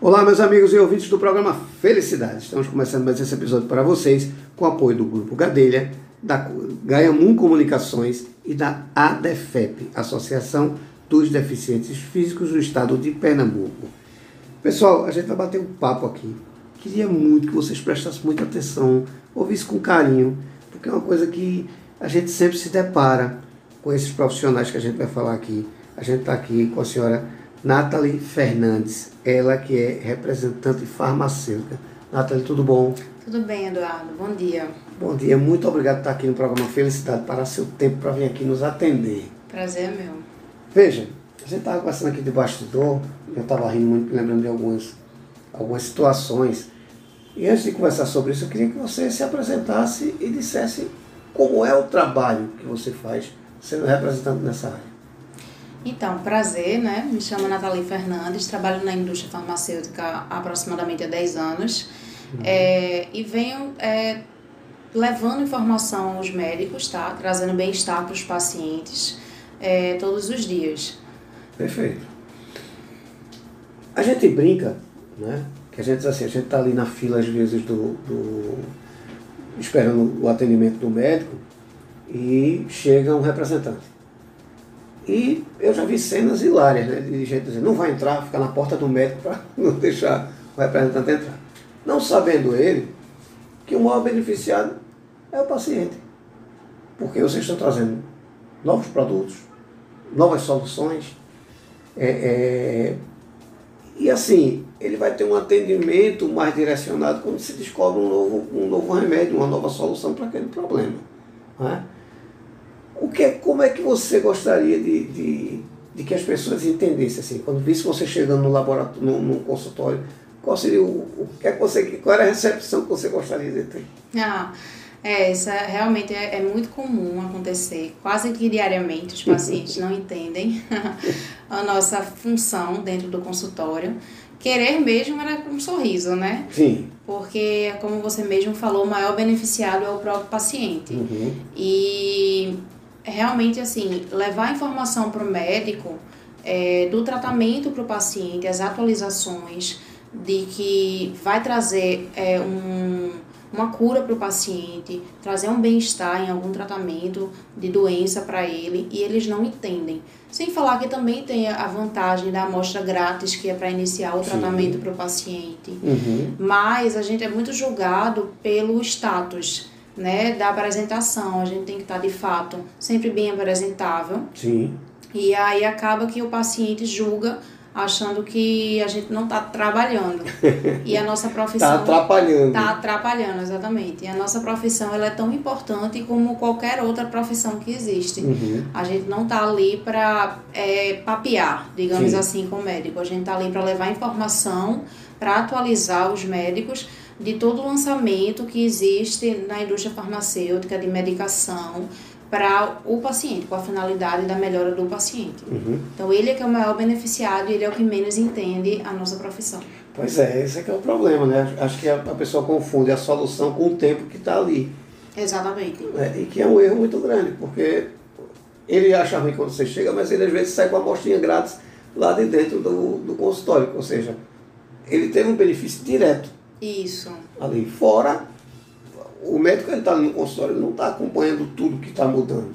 Olá, meus amigos e ouvintes do programa Felicidade. Estamos começando mais esse episódio para vocês com o apoio do Grupo Gadelha, da Gaiamum Comunicações e da ADEFEP, Associação dos Deficientes Físicos do Estado de Pernambuco. Pessoal, a gente vai bater um papo aqui. Queria muito que vocês prestassem muita atenção, ouvissem com carinho, porque é uma coisa que a gente sempre se depara com esses profissionais que a gente vai falar aqui. A gente está aqui com a senhora Nathalie Fernandes, ela que é representante farmacêutica. Nathalie, tudo bom? Tudo bem, Eduardo. Bom dia. Bom dia, muito obrigado por estar aqui no programa Felicidade, para seu tempo para vir aqui nos atender. Prazer é meu. Veja, a gente estava conversando aqui de bastidor, eu estava rindo muito, lembrando de algumas, algumas situações. E antes de conversar sobre isso, eu queria que você se apresentasse e dissesse como é o trabalho que você faz sendo representante nessa área. Então, prazer, né? Me chamo Nathalie Fernandes, trabalho na indústria farmacêutica há aproximadamente há 10 anos uhum. é, e venho é, levando informação aos médicos, tá? Trazendo bem-estar para os pacientes é, todos os dias. Perfeito. A gente brinca, né? Que a gente assim, a gente está ali na fila às vezes do, do esperando o atendimento do médico e chega um representante e eu já vi cenas hilárias, né? De gente dizendo, não vai entrar, fica na porta do médico para não deixar o representante entrar. Não sabendo ele que o maior beneficiado é o paciente. Porque vocês estão trazendo novos produtos, novas soluções. É, é, e assim, ele vai ter um atendimento mais direcionado quando se descobre um novo, um novo remédio, uma nova solução para aquele problema. Não é? Que, como é que você gostaria de, de, de que as pessoas entendessem assim, quando visse você chegando no laboratório, no, no consultório, qual seria o, o que é que você, qual era a recepção que você gostaria de ter? Ah, é, isso é, realmente é, é, muito comum acontecer, quase que diariamente os pacientes não entendem a nossa função dentro do consultório. Querer mesmo era um sorriso, né? Sim. Porque, como você mesmo falou, o maior beneficiado é o próprio paciente. Uhum. E realmente assim levar informação para o médico é, do tratamento para o paciente, as atualizações de que vai trazer é, um, uma cura para o paciente, trazer um bem-estar em algum tratamento de doença para ele e eles não entendem. Sem falar que também tem a vantagem da amostra grátis, que é para iniciar o Sim. tratamento para o paciente. Uhum. Mas a gente é muito julgado pelo status né, da apresentação. A gente tem que estar, de fato, sempre bem apresentável. Sim. E aí acaba que o paciente julga achando que a gente não está trabalhando. E a nossa profissão... Está atrapalhando. Está atrapalhando, exatamente. E a nossa profissão ela é tão importante como qualquer outra profissão que existe. Uhum. A gente não está ali para é, papear, digamos Sim. assim, com o médico. A gente está ali para levar informação, para atualizar os médicos de todo o lançamento que existe na indústria farmacêutica de medicação para o paciente, com a finalidade da melhora do paciente. Uhum. Então, ele é que é o maior beneficiado e ele é o que menos entende a nossa profissão. Pois é, esse é que é o problema, né? Acho que a, pessoa confunde a solução com o tempo que está ali. Exatamente. É, e que é um erro muito grande, porque ele acha ruim quando você chega, mas ele às vezes sai com a amostrinha grátis lá de dentro do, do consultório. Ou seja, ele teve um benefício direto isso. Ali fora, o médico ele está no consultório, ele não está acompanhando tudo que está mudando.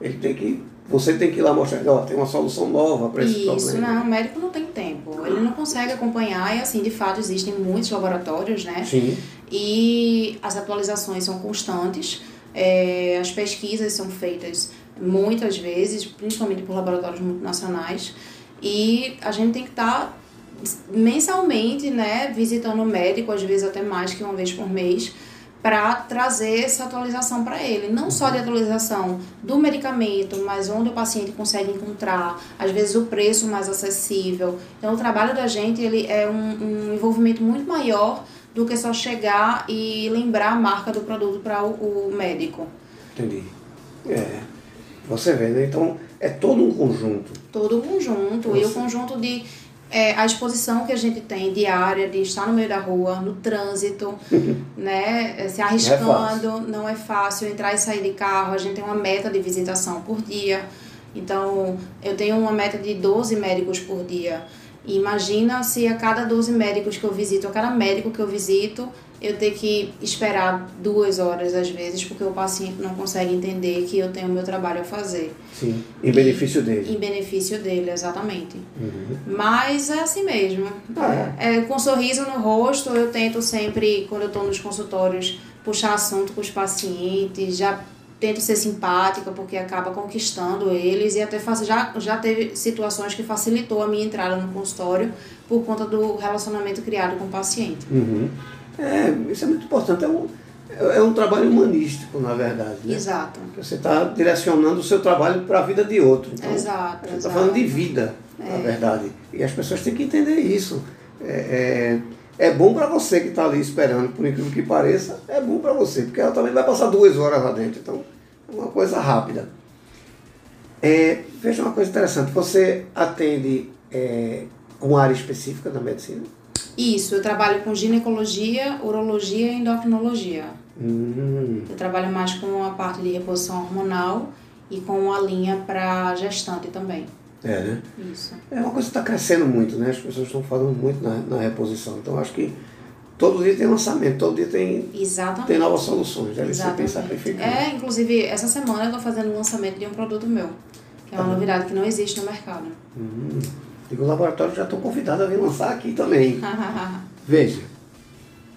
Ele tem que. Você tem que ir lá mostrar, ó, tem uma solução nova para esse Isso, problema. Isso, não, o médico não tem tempo. Ele não consegue acompanhar e assim, de fato, existem muitos laboratórios, né? Sim. E as atualizações são constantes. É, as pesquisas são feitas muitas vezes, principalmente por laboratórios multinacionais, e a gente tem que estar tá mensalmente, né, visitando o médico, às vezes até mais que uma vez por mês, para trazer essa atualização para ele. Não só de atualização do medicamento, mas onde o paciente consegue encontrar, às vezes o preço mais acessível. Então, o trabalho da gente ele é um, um envolvimento muito maior do que só chegar e lembrar a marca do produto para o, o médico. Entendi. É. Você vê, né? Então, é todo um conjunto. Todo um conjunto. Você... E o conjunto de é, a exposição que a gente tem diária de estar no meio da rua, no trânsito, né, é, se arriscando, não é, não é, fácil entrar e sair de carro. A gente tem uma meta de visitação por dia. Então, eu tenho uma meta de 12 médicos por dia. Imagina se a cada 12 médicos que eu visito, a cada médico que eu visito, eu ter que esperar duas horas às vezes, porque o paciente não consegue entender que eu tenho o meu trabalho a fazer. Sim, em benefício dele. Em benefício dele, exatamente. Uhum. Mas é assim mesmo. Ah, É, com um sorriso no rosto, eu tento sempre, quando eu estou nos consultórios, puxar assunto com os pacientes, já tento ser simpática, porque acaba conquistando eles, e até faço, já, já teve situações que facilitou a minha entrada no consultório por conta do relacionamento criado com o paciente. Uhum. É, isso é muito importante. É um, é um trabalho humanístico, na verdade. Né? Exato. Você está direcionando o seu trabalho para a vida de outro. Então, Exato, gente está falando de vida, na verdade. E as pessoas têm que entender isso. É, é, é bom para você que está ali esperando, por incrível que pareça, é bom para você, porque ela também vai passar duas horas lá dentro. Então, é uma coisa rápida. É, veja uma coisa interessante, você atende é, uma área específica da medicina? Isso, eu trabalho com ginecologia, urologia e endocrinologia. Hum, Eu trabalho mais com a parte de reposição hormonal e com a linha para gestante também. É, né? Isso. É uma coisa que está crescendo muito, né? As pessoas estão falando muito na, na reposição. Então, acho que todo dia tem lançamento, todo dia tem, Exatamente. tem novas soluções. Deve ser Exatamente. pensar sacrificando. É, inclusive, essa semana eu estou fazendo o lançamento de um produto meu, que é uma novidade que não existe no mercado. Hum. E o laboratório já estão convidados a vir lançar aqui também. Veja,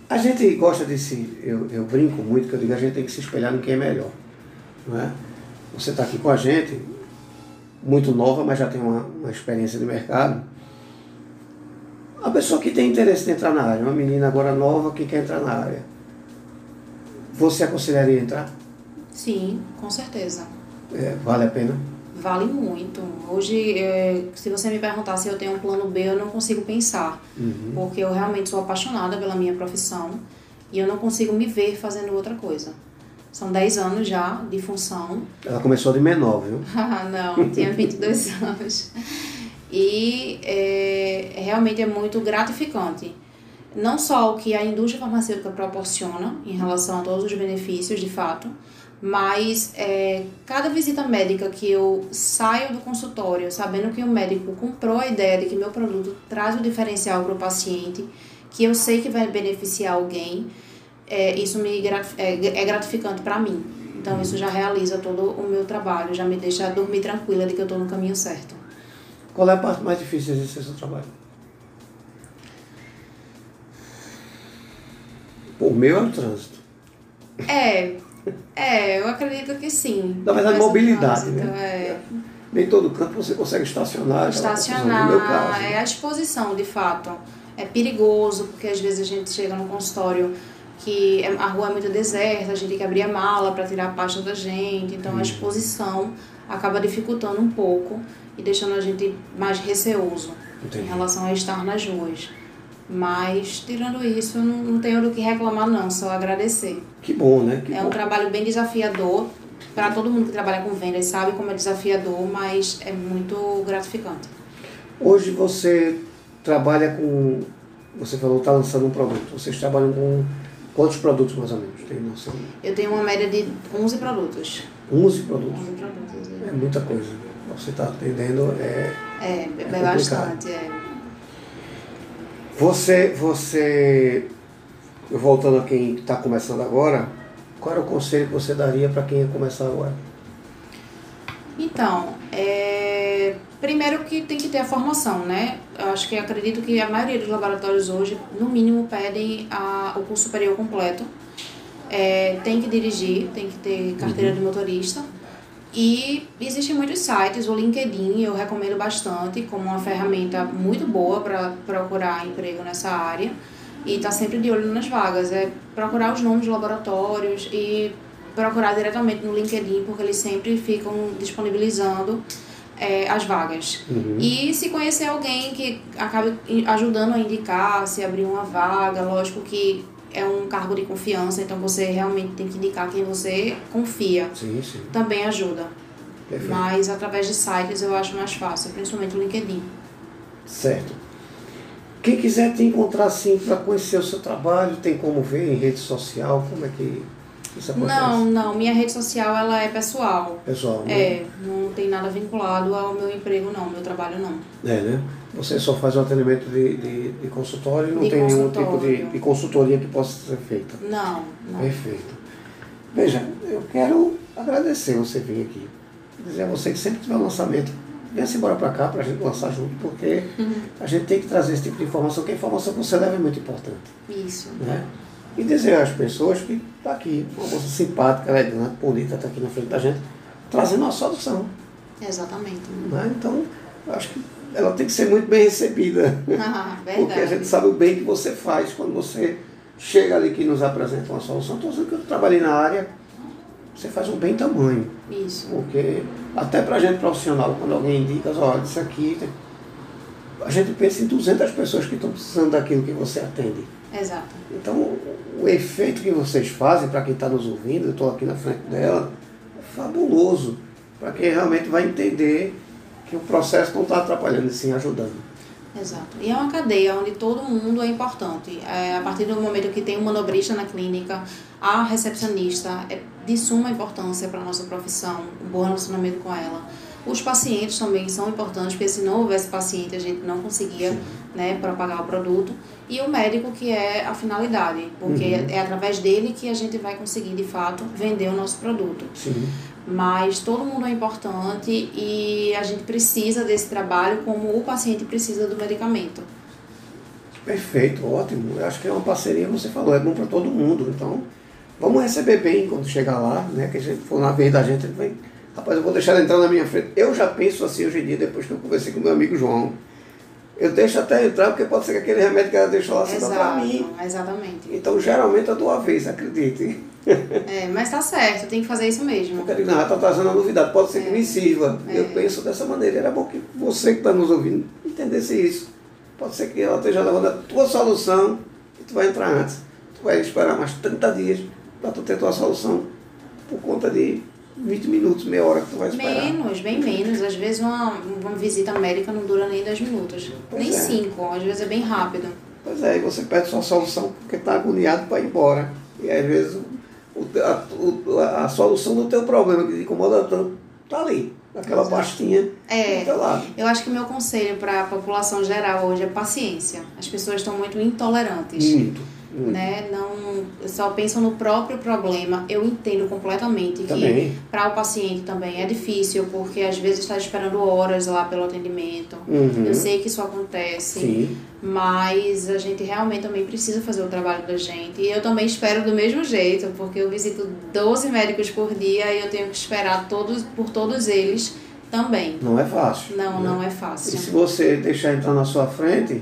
a gente gosta de se. Eu, eu brinco muito, que eu digo, a gente tem que se espelhar em quem é melhor. Não é? Você está aqui com a gente, muito nova, mas já tem uma, uma experiência de mercado. A pessoa que tem interesse de entrar na área, uma menina agora nova que quer entrar na área, você aconselharia entrar? Sim, com certeza. É, vale a pena? Vale muito. Hoje, é, se você me perguntar se eu tenho um plano B, eu não consigo pensar. Uhum. Porque eu realmente sou apaixonada pela minha profissão e eu não consigo me ver fazendo outra coisa. São 10 anos já de função. Ela começou de menor, viu? não, tinha 22 anos. E é, realmente é muito gratificante. Não só o que a indústria farmacêutica proporciona em relação a todos os benefícios, de fato, mas é, cada visita médica que eu saio do consultório sabendo que o médico comprou a ideia de que meu produto traz um diferencial para o paciente, que eu sei que vai beneficiar alguém, é, isso me é, é gratificante para mim. Então isso já realiza todo o meu trabalho, já me deixa dormir tranquila de que eu estou no caminho certo. Qual é a parte mais difícil de exercer seu trabalho? O meu é o trânsito. É, é, eu acredito que sim. Na verdade, mobilidade, trânsito, né? É, Nem todo canto você consegue estacionar. estacionar, No meu caso. é a exposição, de fato. É perigoso, porque às vezes a gente chega no consultório que é- a rua é muito deserta, a gente tem que abrir a mala para tirar a pasta da gente, então Uhum. a exposição acaba dificultando um pouco e deixando a gente mais receoso Entendi. em relação a estar nas ruas. Mas, tirando isso, não, não tenho do que reclamar, não, só agradecer. Que bom, né? Que É um bom. trabalho bem desafiador. Para todo mundo que trabalha com vendas sabe como é desafiador, mas é muito gratificante. Hoje você trabalha com. Você falou que está lançando um produto. Vocês trabalham com quantos produtos mais ou menos? Tem noção? Eu tenho uma média de 11 produtos. 11 produtos. 11 produtos. É muita coisa. Você está atendendo. É... É, é, é bastante. É. Você, você. Voltando a quem está começando agora, qual era o conselho que você daria para quem ia começar agora? Então, é, primeiro que tem que ter a formação, né? Eu acho que acredito que a maioria dos laboratórios hoje, no mínimo, pedem a, o curso superior completo. É, tem que dirigir, tem que ter carteira de motorista. E existem muitos sites, o LinkedIn eu recomendo bastante como uma ferramenta muito boa para procurar emprego nessa área. E tá sempre de olho nas vagas. É procurar os nomes de laboratórios e procurar diretamente no LinkedIn, porque eles sempre ficam disponibilizando é, as vagas. E se conhecer alguém que acabe ajudando a indicar, se abrir uma vaga, lógico que é um cargo de confiança, então você realmente tem que indicar quem você confia. Sim, sim. Também ajuda. Perfeito. Mas através de sites eu acho mais fácil, principalmente o LinkedIn. Certo. Quem quiser te encontrar assim para conhecer o seu trabalho, tem como ver em rede social? Como é que isso acontece? Não, não, minha rede social ela é pessoal. Pessoal, né? É, não tem nada vinculado ao meu emprego não, meu trabalho não. É, né? Você só faz o atendimento de, de, de consultório e não De tem nenhum tipo de, de consultoria que possa ser feita. Não, não. Perfeito. Veja, eu quero agradecer você vir aqui. Dizer a você que sempre tiver um lançamento, venha-se embora para cá para a gente lançar junto, porque a gente tem que trazer esse tipo de informação, que a informação que você leva é muito importante. Isso. Né? E dizer às pessoas que está aqui, uma moça simpática, elegante, bonita, está aqui na frente da gente, trazendo uma solução. Exatamente. Né? Então, acho que ela tem que ser muito bem recebida. Ah, Porque a gente sabe o bem que você faz quando você chega ali que nos apresenta uma solução. Estou dizendo que eu trabalhei na área, você faz um bem tamanho. Isso. Porque até para a gente profissional, quando alguém indica, olha, isso aqui, tem- a gente pensa em 200 pessoas que estão precisando daquilo que você atende. Exato. Então, o, o efeito que vocês fazem para quem está nos ouvindo, eu estou aqui na frente dela, é fabuloso. Para quem realmente vai entender que o processo não está atrapalhando, e sim ajudando. Exato. E é uma cadeia onde todo mundo é importante. É, a partir do momento que tem um manobrista na clínica, a recepcionista é de suma importância para a nossa profissão, um bom relacionamento com ela. Os pacientes também são importantes, porque se não houvesse paciente, a gente não conseguia né, propagar o produto. E o médico, que é a finalidade, porque Uhum. é através dele que a gente vai conseguir, de fato, vender o nosso produto. Sim. Mas todo mundo é importante e a gente precisa desse trabalho como o paciente precisa do medicamento. Perfeito, ótimo. Eu acho que é uma parceria, você falou, é bom para todo mundo. Então, vamos receber bem quando chegar lá, né? Que a gente for na vez da gente, ele vai. Rapaz, eu vou deixar ele entrar na minha frente. Eu já penso assim hoje em dia, depois que eu conversei com meu amigo João. Eu deixo até entrar, porque pode ser que aquele remédio que ela deixou lá seja para mim. exatamente. Então, geralmente eu dou a vez, acredite. É, mas tá certo, tem que fazer isso mesmo. Porque ele não está trazendo a novidade, pode ser que É. me sirva. É. Eu penso dessa maneira. Era bom que você que está nos ouvindo entendesse isso. Pode ser que ela esteja levando a tua solução e tu vai entrar antes. Tu vai esperar mais 30 dias para tu ter tua solução por conta de 20 minutos, meia hora que tu vai esperar. Menos, bem menos. Às vezes uma, uma visita médica não dura nem 10 minutos. Pois nem é. 5, às vezes é bem rápido. Pois é, e você perde sua solução porque está agoniado para ir embora. E às vezes o, a, o- a solução do teu problema que te incomoda tanto está ali, naquela Exato. pastinha É. do teu lado. Eu acho que o meu conselho para a população geral hoje é paciência. As pessoas estão muito intolerantes. Muito. Muito. Né? Não só pensam no próprio problema. Eu entendo completamente que Também. para o paciente também é difícil, porque às vezes está esperando horas lá pelo atendimento. Uhum. Eu sei que isso acontece, Sim. mas a gente realmente também precisa fazer o trabalho da gente. E eu também espero do mesmo jeito, porque eu visito 12 médicos por dia e eu tenho que esperar todos por todos eles também. Não é fácil. Não, né? não é E fácil. se você deixar entrar na sua frente,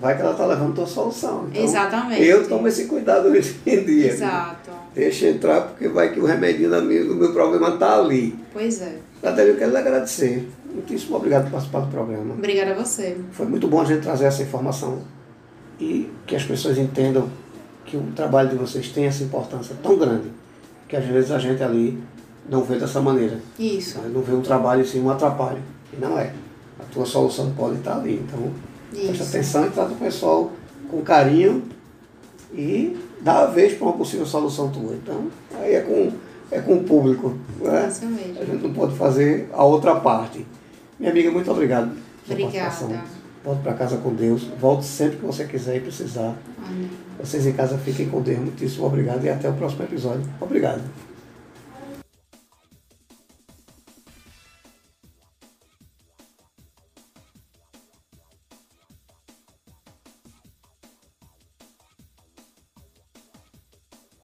vai que ela está levando a tua solução. Então, Exatamente. Eu tomo esse cuidado hoje em dia. Exato. Deixa entrar, porque vai que o remedinho da minha- do meu problema está ali. Pois é. Natália, eu quero lhe agradecer. Muitíssimo obrigado por participar do programa. Obrigada a você. Foi muito bom a gente trazer essa informação e que as pessoas entendam que o trabalho de vocês tem essa importância tão grande que às vezes a gente ali não vê dessa maneira. Isso. Não vê um trabalho assim, um atrapalho. E não é. A tua solução pode estar ali. Então, presta Isso. atenção e trata o pessoal com carinho e dá a vez para uma possível solução tua. Então, aí é com, é com o público. Né? Isso mesmo. A gente não pode fazer a outra parte. Minha amiga, muito obrigado pela Obrigada. participação. Volte para casa com Deus. Volte sempre que você quiser e precisar. Amém. Vocês em casa fiquem com Deus. Muitíssimo obrigado e até o próximo episódio. Obrigado.